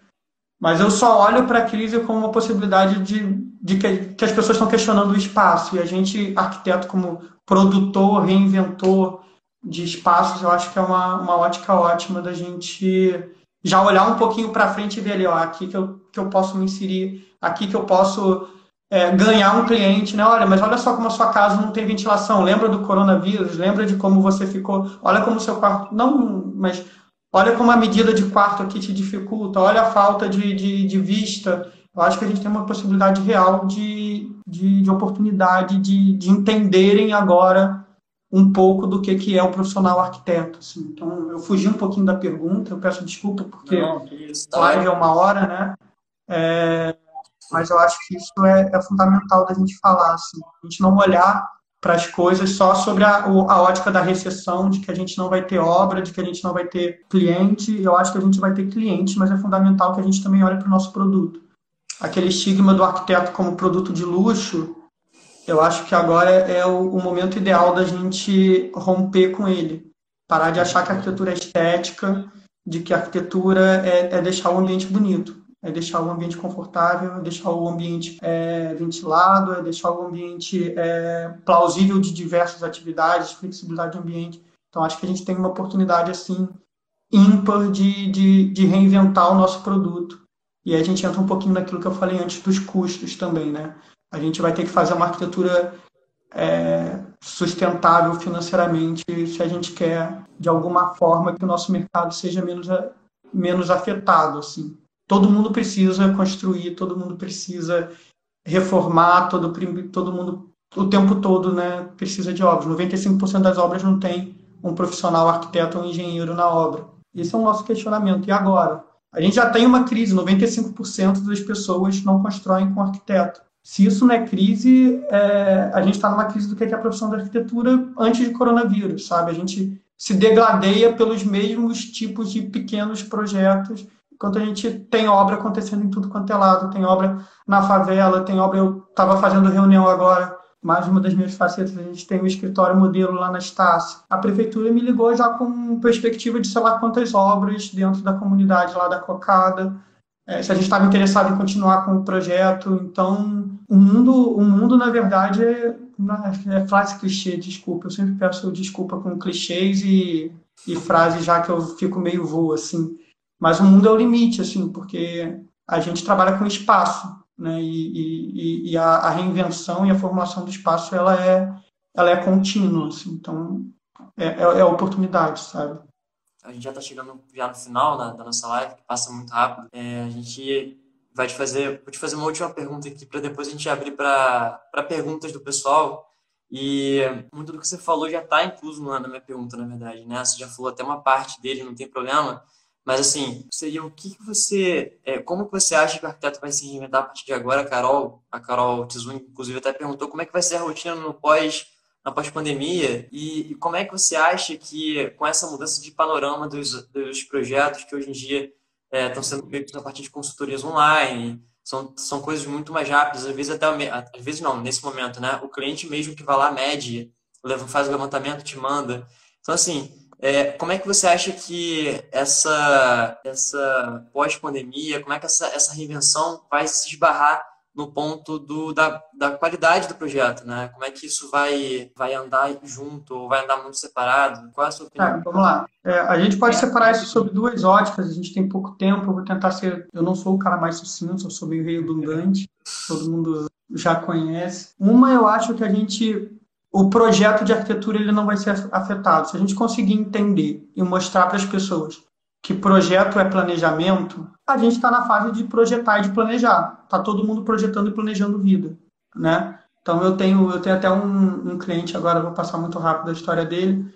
mas eu só olho para a crise como uma possibilidade de, de que, que, as pessoas estão questionando o espaço. E a gente, arquiteto, como produtor, reinventor de espaços, eu acho que é uma, uma ótica ótima da gente já olhar um pouquinho para frente e ver ali, ó, aqui que eu, que eu posso me inserir, aqui que eu posso é, ganhar um cliente, né? Olha, mas olha só como a sua casa não tem ventilação. Lembra do coronavírus? Lembra de como você ficou? Olha como o seu quarto. Não, mas olha como a medida de quarto aqui te dificulta. Olha a falta de, de, de vista. Eu acho que a gente tem uma possibilidade real de, de, de oportunidade de, de entenderem agora um pouco do que, que é o profissional arquiteto. Assim. Então, eu fugi um pouquinho da pergunta, eu peço desculpa, porque Não, live é uma hora, né? É, mas eu acho que isso é, é fundamental da gente falar, assim, a gente não olhar para as coisas só sobre a, a ótica da recessão, de que a gente não vai ter obra, de que a gente não vai ter cliente. Eu acho que a gente vai ter cliente, mas é fundamental que a gente também olhe para o nosso produto. Aquele estigma do arquiteto como produto de luxo, eu acho que agora é o, o momento ideal da gente romper com ele. Parar de achar que a arquitetura é estética, de que a arquitetura é, é deixar o ambiente bonito é deixar o ambiente confortável, é deixar o ambiente é, ventilado, é deixar o ambiente é, plausível de diversas atividades, flexibilidade do ambiente. Então, acho que a gente tem uma oportunidade, assim, ímpar de, de, de reinventar o nosso produto. E aí a gente entra um pouquinho naquilo que eu falei antes dos custos também, né? A gente vai ter que fazer uma arquitetura é, sustentável financeiramente se a gente quer, de alguma forma, que o nosso mercado seja menos, menos afetado, assim todo mundo precisa construir, todo mundo precisa reformar, todo, todo mundo o tempo todo né, precisa de obras. 95% das obras não tem um profissional arquiteto ou engenheiro na obra. Esse é o nosso questionamento. E agora? A gente já tem uma crise, 95% das pessoas não constroem com arquiteto. Se isso não é crise, é, a gente está numa crise do que é a profissão da arquitetura antes de coronavírus, sabe? A gente se degradeia pelos mesmos tipos de pequenos projetos Enquanto a gente tem obra acontecendo em tudo quanto é lado, tem obra na favela, tem obra. Eu estava fazendo reunião agora, mais uma das minhas facetas, a gente tem um escritório modelo lá na Estácio. A prefeitura me ligou já com perspectiva de sei lá quantas obras dentro da comunidade lá da Cocada. É, se a gente estava interessado em continuar com o projeto. Então, o mundo, o mundo na verdade, é, é frase clichê, desculpa. Eu sempre peço desculpa com clichês e, e frases já que eu fico meio voo, assim. Mas o mundo é o limite, assim, porque a gente trabalha com espaço, né? E, e, e a, reinvenção e a formulação do espaço, ela é, ela é contínua, assim, então é, é, é oportunidade, sabe? A gente já está chegando já no final da, da, nossa live, que passa muito rápido. É, a gente vai te fazer, vou te fazer uma última pergunta aqui para depois a gente abrir para perguntas do pessoal. E muito do que você falou já está incluso na minha pergunta, na verdade, né? Você já falou até uma parte dele, não tem problema. Mas assim, seria o que, você, é, como que você acha que o arquiteto vai se reinventar a partir de agora? A Carol, a Carol Tizun, inclusive, até perguntou como é que vai ser a rotina no pós, na pós-pandemia e, e, como é que você acha que com essa mudança de panorama dos, dos projetos que hoje em dia é, estão sendo feitos a partir de consultorias online, são, são coisas muito mais rápidas, às vezes até, às vezes não, nesse momento, né? O cliente mesmo que vai lá, mede, faz o levantamento, te manda. Então, assim, é, como é que você acha que essa, essa pós-pandemia, como é que essa, essa reinvenção vai se esbarrar no ponto do, da, da qualidade do projeto, né? Como é que isso vai, vai andar junto ou vai andar muito separado? Qual é a sua opinião? É, vamos lá. É, a gente pode separar isso sobre duas óticas. A gente tem pouco tempo. Eu vou tentar ser... Eu não sou o cara mais sucinto, eu sou meio redundante. Todo mundo já conhece. Uma, eu acho que a gente o projeto de arquitetura ele não vai ser afetado. Se a gente conseguir entender e mostrar para as pessoas que projeto é planejamento, a gente está na fase de projetar e de planejar. Está todo mundo projetando e planejando vida, né? Então eu tenho, eu tenho até um, um cliente agora, vou passar muito rápido a história dele.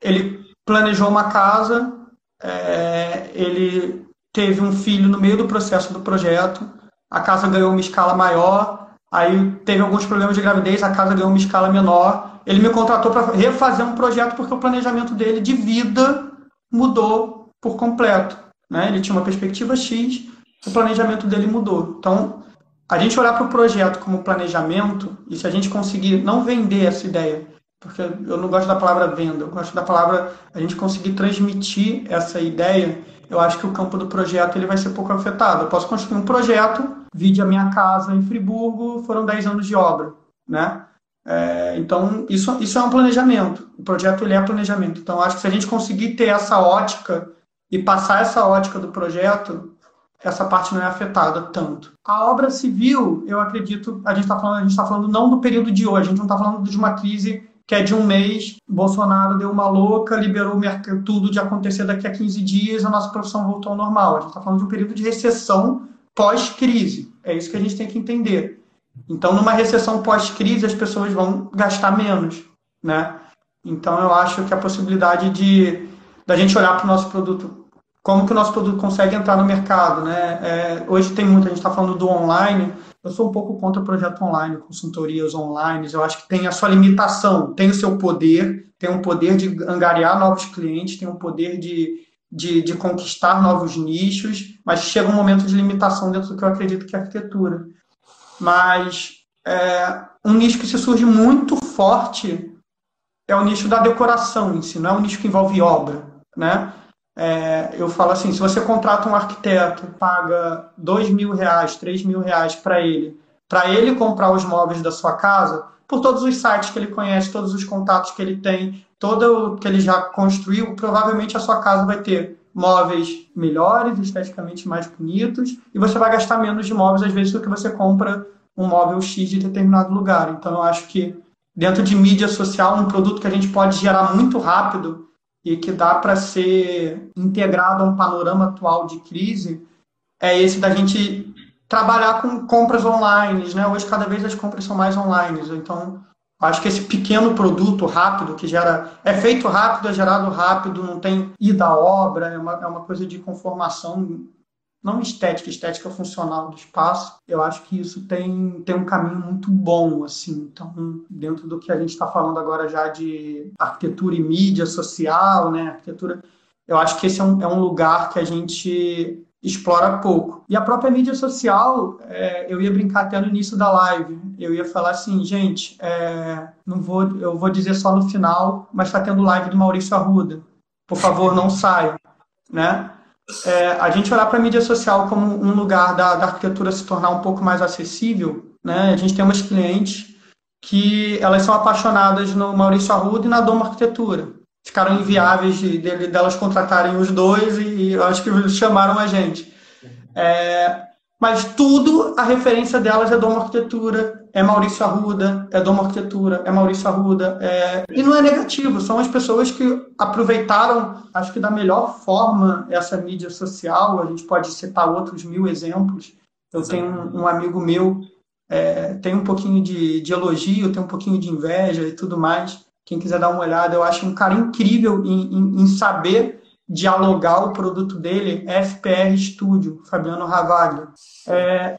Ele planejou uma casa, é, ele teve um filho no meio do processo do projeto, a casa ganhou uma escala maior, Aí teve alguns problemas de gravidez, a casa ganhou uma escala menor. Ele me contratou para refazer um projeto porque o planejamento dele de vida mudou por completo. Né? Ele tinha uma perspectiva X, o planejamento dele mudou. Então, a gente olhar para o projeto como planejamento, e se a gente conseguir não vender essa ideia porque eu não gosto da palavra venda, eu gosto da palavra a gente conseguir transmitir essa ideia. Eu acho que o campo do projeto ele vai ser pouco afetado. Eu posso construir um projeto, vide a minha casa em Friburgo, foram 10 anos de obra, né? É, então, isso, isso é um planejamento. O projeto ele é planejamento. Então, acho que se a gente conseguir ter essa ótica e passar essa ótica do projeto, essa parte não é afetada tanto. A obra civil, eu acredito, a gente está falando, a gente está falando não do período de hoje, a gente não está falando de uma crise que é de um mês, Bolsonaro deu uma louca, liberou tudo de acontecer daqui a 15 dias, a nossa profissão voltou ao normal. A gente está falando de um período de recessão pós-crise. É isso que a gente tem que entender. Então, numa recessão pós-crise, as pessoas vão gastar menos, né? Então, eu acho que a possibilidade de da gente olhar para o nosso produto, como que o nosso produto consegue entrar no mercado, né? É, hoje tem muito, a gente está falando do online, eu sou um pouco contra o projeto online, consultorias online. Eu acho que tem a sua limitação, tem o seu poder, tem um poder de angariar novos clientes, tem um poder de, de, de conquistar novos nichos, mas chega um momento de limitação dentro do que eu acredito que é arquitetura. Mas é, um nicho que se surge muito forte é o nicho da decoração em si, não é um nicho que envolve obra, né? É, eu falo assim, se você contrata um arquiteto, paga dois mil reais, três mil reais para ele, para ele comprar os móveis da sua casa, por todos os sites que ele conhece, todos os contatos que ele tem, todo o que ele já construiu, provavelmente a sua casa vai ter móveis melhores, esteticamente mais bonitos, e você vai gastar menos de móveis, às vezes, do que você compra um móvel X de determinado lugar. Então, eu acho que dentro de mídia social, um produto que a gente pode gerar muito rápido e que dá para ser integrado a um panorama atual de crise é esse da gente trabalhar com compras online, né? Hoje cada vez as compras são mais online, então acho que esse pequeno produto rápido que gera é feito rápido, é gerado rápido, não tem ida à obra, é uma, é uma coisa de conformação não estética, estética funcional do espaço, eu acho que isso tem, tem um caminho muito bom, assim. Então, dentro do que a gente está falando agora já de arquitetura e mídia social, né, arquitetura, eu acho que esse é um, é um lugar que a gente explora pouco. E a própria mídia social, é, eu ia brincar até no início da live, eu ia falar assim, gente, é, não vou, eu vou dizer só no final, mas está tendo live do Maurício Arruda. Por favor, não saiam, né? É, a gente olhar para a mídia social como um lugar da, da, arquitetura se tornar um pouco mais acessível, né? A gente tem umas clientes que elas são apaixonadas no Maurício Arruda e na Doma Arquitetura. Ficaram inviáveis de, de, delas contratarem os dois e, e acho que chamaram a gente. É, mas tudo, a referência delas é Doma Arquitetura, é Maurício Arruda, é Doma Arquitetura, é Maurício Arruda. É... E não é negativo, são as pessoas que aproveitaram, acho que da melhor forma, essa mídia social. A gente pode citar outros mil exemplos. Eu tenho um, um amigo meu, é, tem um pouquinho de, de elogio, tem um pouquinho de inveja e tudo mais. Quem quiser dar uma olhada, eu acho um cara incrível em, em, em saber dialogar o produto dele, FPR Studio, Fabiano Ravaglia. É,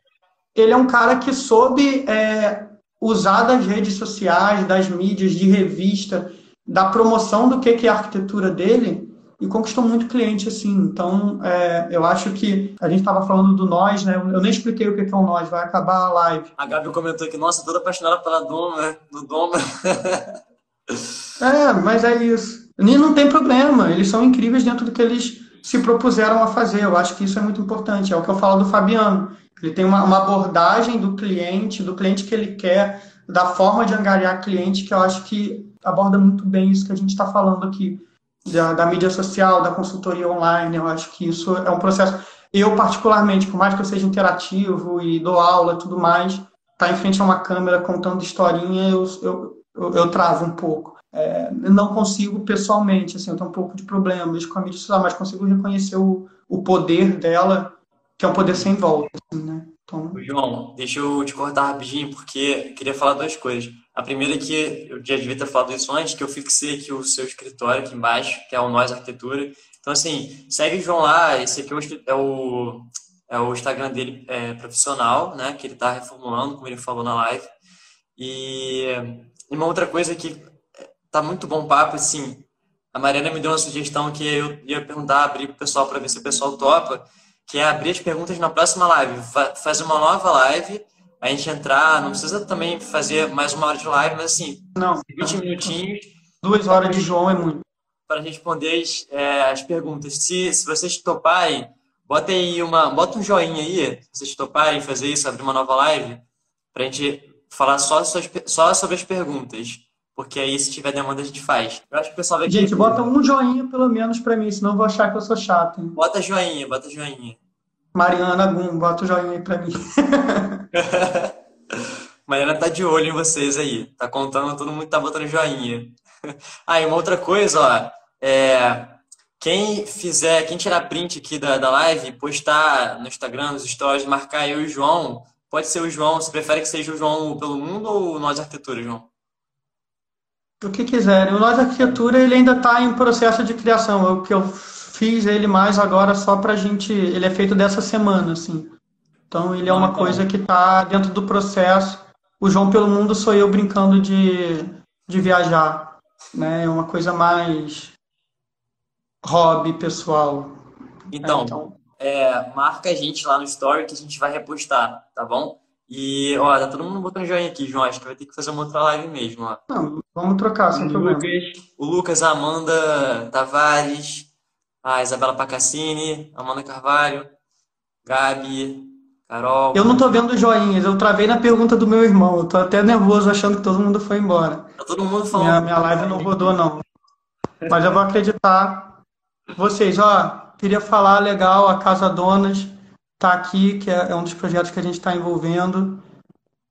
ele é um cara que soube é, usar das redes sociais, das mídias, de revista, da promoção do que, que é a arquitetura dele e conquistou muito cliente assim. Então, é, eu acho que a gente estava falando do nós, né? Eu nem expliquei o que é o nós, vai acabar a live. A Gabi comentou que, nossa, toda apaixonada pela Doma, do Doma. é, mas é isso. E não tem problema, eles são incríveis dentro do que eles se propuseram a fazer. Eu acho que isso é muito importante. É o que eu falo do Fabiano. Ele tem uma, uma abordagem do cliente, do cliente que ele quer, da forma de angariar cliente, que eu acho que aborda muito bem isso que a gente está falando aqui, da, da, mídia social, da consultoria online. Eu acho que isso é um processo. Eu, particularmente, por mais que eu seja interativo e dou aula tudo mais, tá em frente a uma câmera contando historinha, eu, eu, eu, eu travo um pouco. É, não consigo pessoalmente, assim, eu tenho um pouco de problemas com a mídia social, mas consigo reconhecer o, o poder dela que é um poder sem volta, assim, né? Então... João, deixa eu te cortar rapidinho, porque queria falar duas coisas. A primeira é que eu já devia ter falado isso antes, que eu fixei aqui o seu escritório aqui embaixo, que é o Nós Arquitetura. Então, assim, segue o João lá, esse aqui é o, é o Instagram dele é, profissional, né? Que ele está reformulando, como ele falou na live. E uma outra coisa que tá muito bom papo, assim, a Mariana me deu uma sugestão que eu ia perguntar, abrir para o pessoal para ver se o pessoal topa, que é abrir as perguntas na próxima live. Fazer uma nova live a gente entrar, não precisa também fazer mais uma hora de live, mas assim, não, 20 não. minutinhos. Duas horas de João é muito. Para responder as, é, as perguntas. Se, se vocês toparem, bota aí uma. Bota um joinha aí, se vocês toparem fazer isso, abrir uma nova live, para a gente falar só, só sobre as perguntas. Porque aí, se tiver demanda, a gente faz. Eu acho que o pessoal vai Gente, bota um joinha pelo menos para mim, senão eu vou achar que eu sou chato. Hein? Bota joinha, bota joinha. Mariana Gum, bota o joinha aí pra mim. Mariana tá de olho em vocês aí. Tá contando, todo mundo tá botando joinha. ah, e uma outra coisa, ó. É, quem fizer, quem tirar print aqui da, da live, postar no Instagram, nos stories, marcar eu e o João, pode ser o João. Você prefere que seja o João pelo mundo ou nós arquitetura, João? O que quiserem. O Nós Arquitetura ele ainda está em processo de criação. O que eu fiz ele mais agora só para a gente. Ele é feito dessa semana, assim. Então ele é uma ah, tá. coisa que está dentro do processo. O João pelo Mundo sou eu brincando de, de viajar. Né? É uma coisa mais hobby pessoal. Então, é, então... É, marca a gente lá no story que a gente vai repostar, tá bom? E, ó, tá todo mundo botando joinha aqui, João. Acho que vai ter que fazer uma outra live mesmo, ó. Não, vamos trocar, sem o problema. Lucas, o Lucas, a Amanda Tavares, a Isabela Pacassini, Amanda Carvalho, Gabi, Carol. Eu não tô vendo joinhas, eu travei na pergunta do meu irmão. Eu tô até nervoso achando que todo mundo foi embora. Tá todo mundo falando. Minha, minha live não rodou, não. Mas eu vou acreditar. Vocês, ó, queria falar legal, a Casa Donas tá aqui, que é, é um dos projetos que a gente está envolvendo.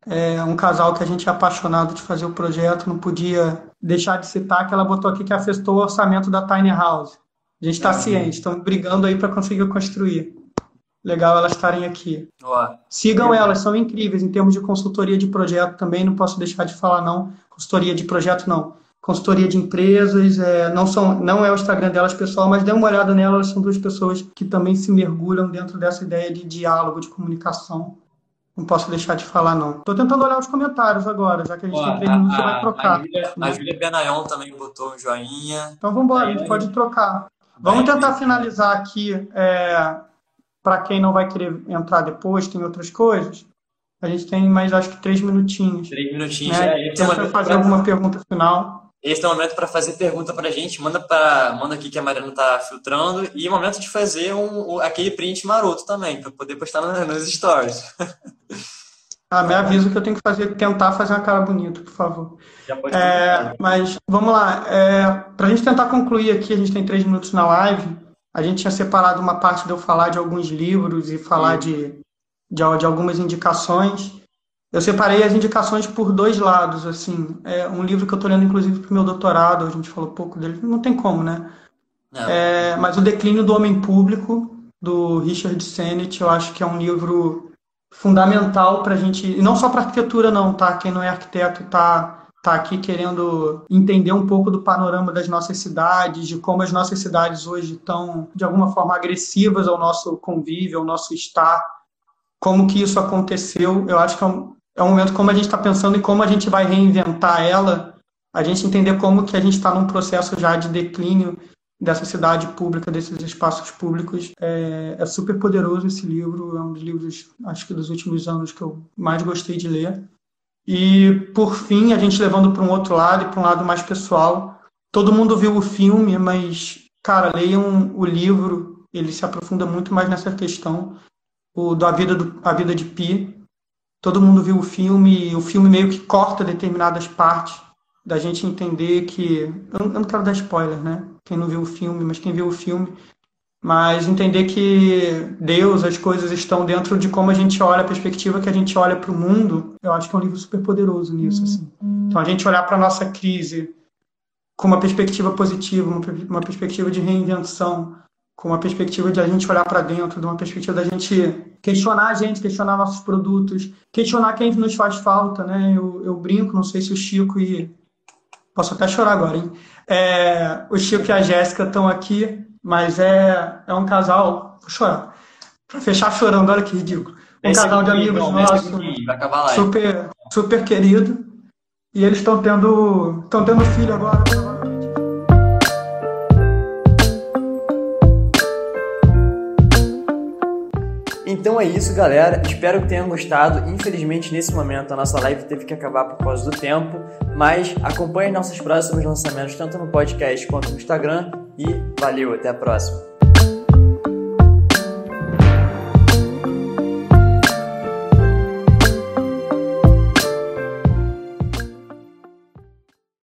É um casal que a gente é apaixonado de fazer o projeto, não podia deixar de citar que ela botou aqui que afetou o orçamento da Tiny House. A gente está ciente, estamos brigando aí para conseguir construir. Legal elas estarem aqui. Sigam elas, são incríveis em termos de consultoria de projeto também, não posso deixar de falar não. Consultoria de projeto não. Consultoria de empresas, é, não, são, não é o Instagram delas pessoal, mas dê uma olhada nelas, elas são duas pessoas que também se mergulham dentro dessa ideia de diálogo, de comunicação. Não posso deixar de falar, não. Estou tentando olhar os comentários agora, já que a gente tem três minutos, vai trocar. A Júlia, né? Benayon também botou um joinha. Então vamos embora, a gente pode trocar. Vamos tentar finalizar aqui. É, Para quem não vai querer entrar depois, tem outras coisas. A gente tem mais, acho que, três minutinhos. Três minutinhos. Né? É, Tenta fazer alguma pergunta final. Esse é o momento para fazer pergunta para a gente. Manda, pra, manda aqui que a Mariana está filtrando. E é o momento de fazer um, aquele print maroto também, para poder postar nos stories. Ah, me avisa que eu tenho que fazer, tentar fazer uma cara bonita, por favor. É, mas vamos lá. É, Para a gente tentar concluir aqui, a gente tem três minutos na live. A gente tinha separado uma parte de eu falar de alguns livros e falar de, de, de, algumas indicações. Eu separei as indicações por dois lados. assim. É um livro que eu estou lendo, inclusive, para o meu doutorado. A gente falou pouco dele. Não tem como, né? É, mas O Declínio do Homem Público, do Richard Sennett, eu acho que é um livro fundamental para a gente, e não só para arquitetura não, tá? Quem não é arquiteto tá tá aqui querendo entender um pouco do panorama das nossas cidades, de como as nossas cidades hoje estão de alguma forma agressivas ao nosso convívio, ao nosso estar, como que isso aconteceu. Eu acho que é um, é um momento como a gente está pensando em como a gente vai reinventar ela, a gente entender como que a gente está num processo já de declínio dessa cidade pública, desses espaços públicos. É, é, super poderoso esse livro, é um dos livros, acho que dos últimos anos que eu mais gostei de ler. E, por fim, a gente levando para um outro lado e para um lado mais pessoal. Todo mundo viu o filme, mas, cara, leiam o livro, ele se aprofunda muito mais nessa questão o da vida, do, a vida de Pi. Todo mundo viu o filme, e o filme meio que corta determinadas partes da gente entender que. Eu não quero dar spoiler, né? Quem não viu o filme, mas quem viu o filme. Mas entender que Deus, as coisas estão dentro de como a gente olha, a perspectiva que a gente olha para o mundo. Eu acho que é um livro super poderoso nisso. Assim. Então a gente olhar para a nossa crise com uma perspectiva positiva, uma perspectiva de reinvenção, com uma perspectiva de a gente olhar para dentro, de uma perspectiva da gente questionar a gente, questionar nossos produtos, questionar quem nos faz falta, né? Eu, eu brinco, não sei se o Chico e Posso até chorar agora, hein? É, o Chico e a Jéssica estão aqui, mas é, é um casal. Vou chorar. Pra fechar chorando, olha que ridículo. Um esse casal de amigos não, nossos. Super, super querido. E eles estão tendo, estão tendo filho agora. Então é isso, galera. Espero que tenham gostado. Infelizmente, nesse momento, a nossa live teve que acabar por causa do tempo. Mas acompanhe nossos próximos lançamentos, tanto no podcast quanto no Instagram. E valeu, até a próxima.